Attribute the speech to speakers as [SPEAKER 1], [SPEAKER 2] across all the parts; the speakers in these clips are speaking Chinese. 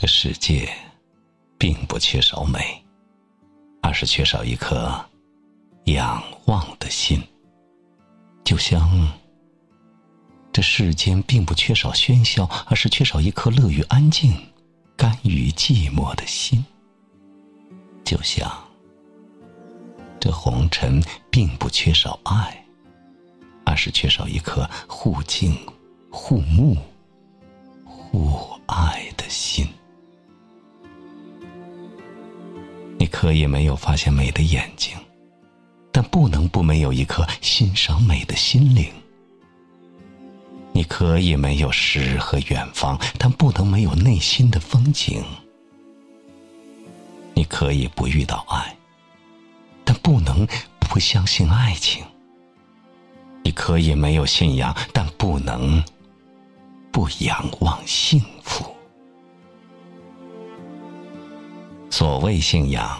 [SPEAKER 1] 这世界并不缺少美，而是缺少一颗仰望的心。就像这世间并不缺少喧嚣，而是缺少一颗乐于安静、甘于寂寞的心。就像这红尘并不缺少爱，而是缺少一颗互敬、互慕、可以没有发现美的眼睛，但不能不没有一颗欣赏美的心灵。你可以没有诗和远方，但不能没有内心的风景。你可以不遇到爱，但不能不相信爱情。你可以没有信仰，但不能不仰望幸福。所谓信仰。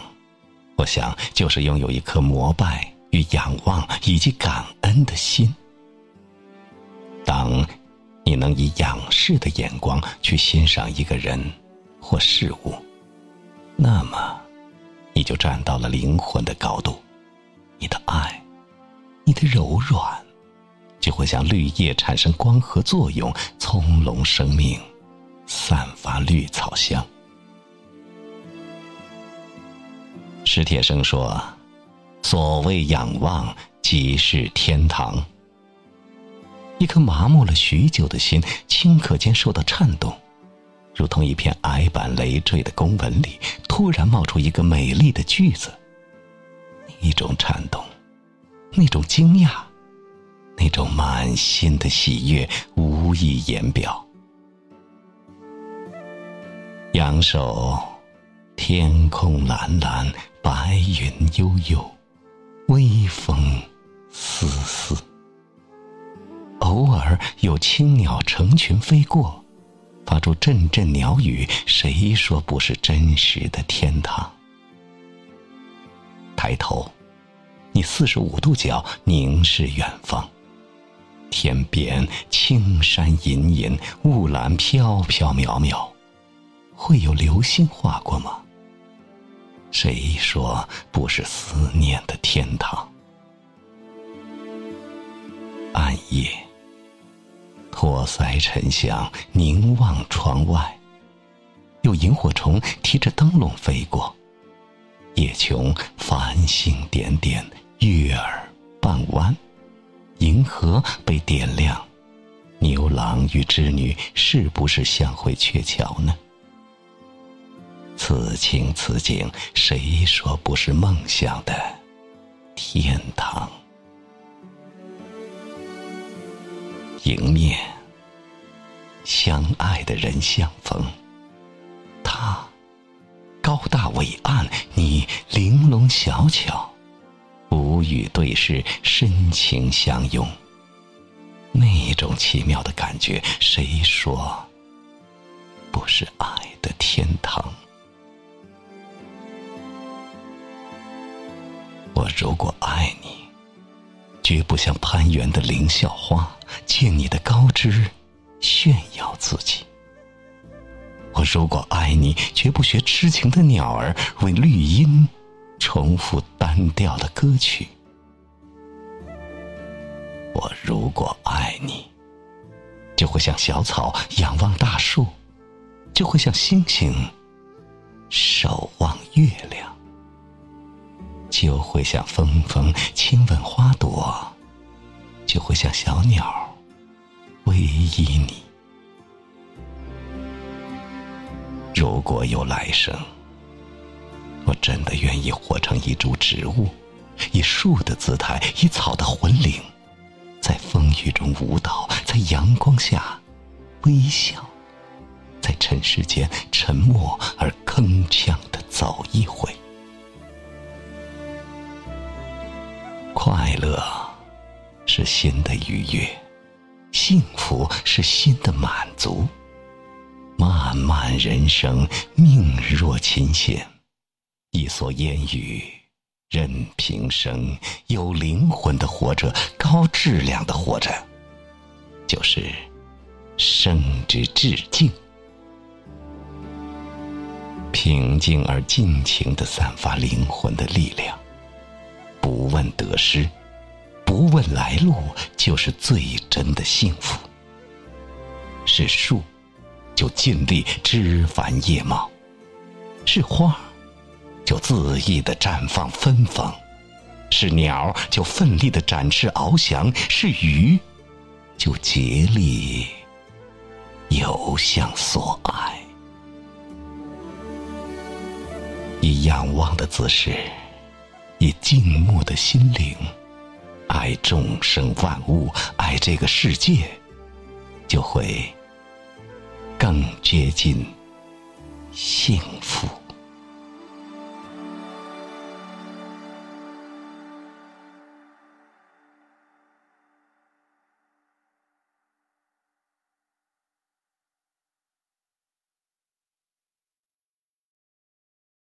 [SPEAKER 1] 我想，就是拥有一颗膜拜与仰望以及感恩的心。当你能以仰视的眼光去欣赏一个人或事物，那么你就站到了灵魂的高度。你的爱，你的柔软，就会像绿叶产生光合作用，葱茏生命，散发绿草香。史铁生说：“所谓仰望，即是天堂。一颗麻木了许久的心，顷刻间受到颤动，如同一片矮板累赘的公文里突然冒出一个美丽的句子。那种颤动，那种惊讶，那种满心的喜悦，无以言表。仰首，天空蓝蓝。”白云悠悠，微风丝丝。偶尔有青鸟成群飞过，发出阵阵鸟语。谁说不是真实的天堂？抬头，你四十五度角凝视远方，天边青山隐隐，雾岚飘飘渺渺，会有流星划过吗？谁说不是思念的天堂？暗夜，托腮沉香，凝望窗外，有萤火虫提着灯笼飞过，夜穹繁星点点，月儿半弯，银河被点亮，牛郎与织女是不是相会鹊桥呢？此情此景，谁说不是梦想的天堂？迎面相爱的人相逢，他高大伟岸，你玲珑小巧，无语对视，深情相拥。那种奇妙的感觉，谁说不是爱的天堂？我如果爱你，绝不像攀援的凌霄花，借你的高枝炫耀自己。我如果爱你，绝不学痴情的鸟儿，为绿荫重复单调的歌曲。我如果爱你，就会像小草仰望大树，就会像星星守望月亮。就会像风风亲吻花朵，就会像小鸟偎依你。如果有来生，我真的愿意活成一株植物，以树的姿态，以草的魂灵，在风雨中舞蹈，在阳光下微笑，在尘世间沉默而铿锵的走一回。快乐是心的愉悦，幸福是心的满足。漫漫人生，命若琴弦，一蓑烟雨任平生。有灵魂的活着，高质量的活着，就是生之至敬。平静而尽情的散发灵魂的力量。得失，不问来路，就是最真的幸福。是树，就尽力枝繁叶茂；是花，就恣意的绽放芬芳；是鸟，就奋力的展翅翱翔；是鱼，就竭力游向所爱。以仰望的姿势，以静默的心灵，爱众生万物，爱这个世界，就会更接近幸福。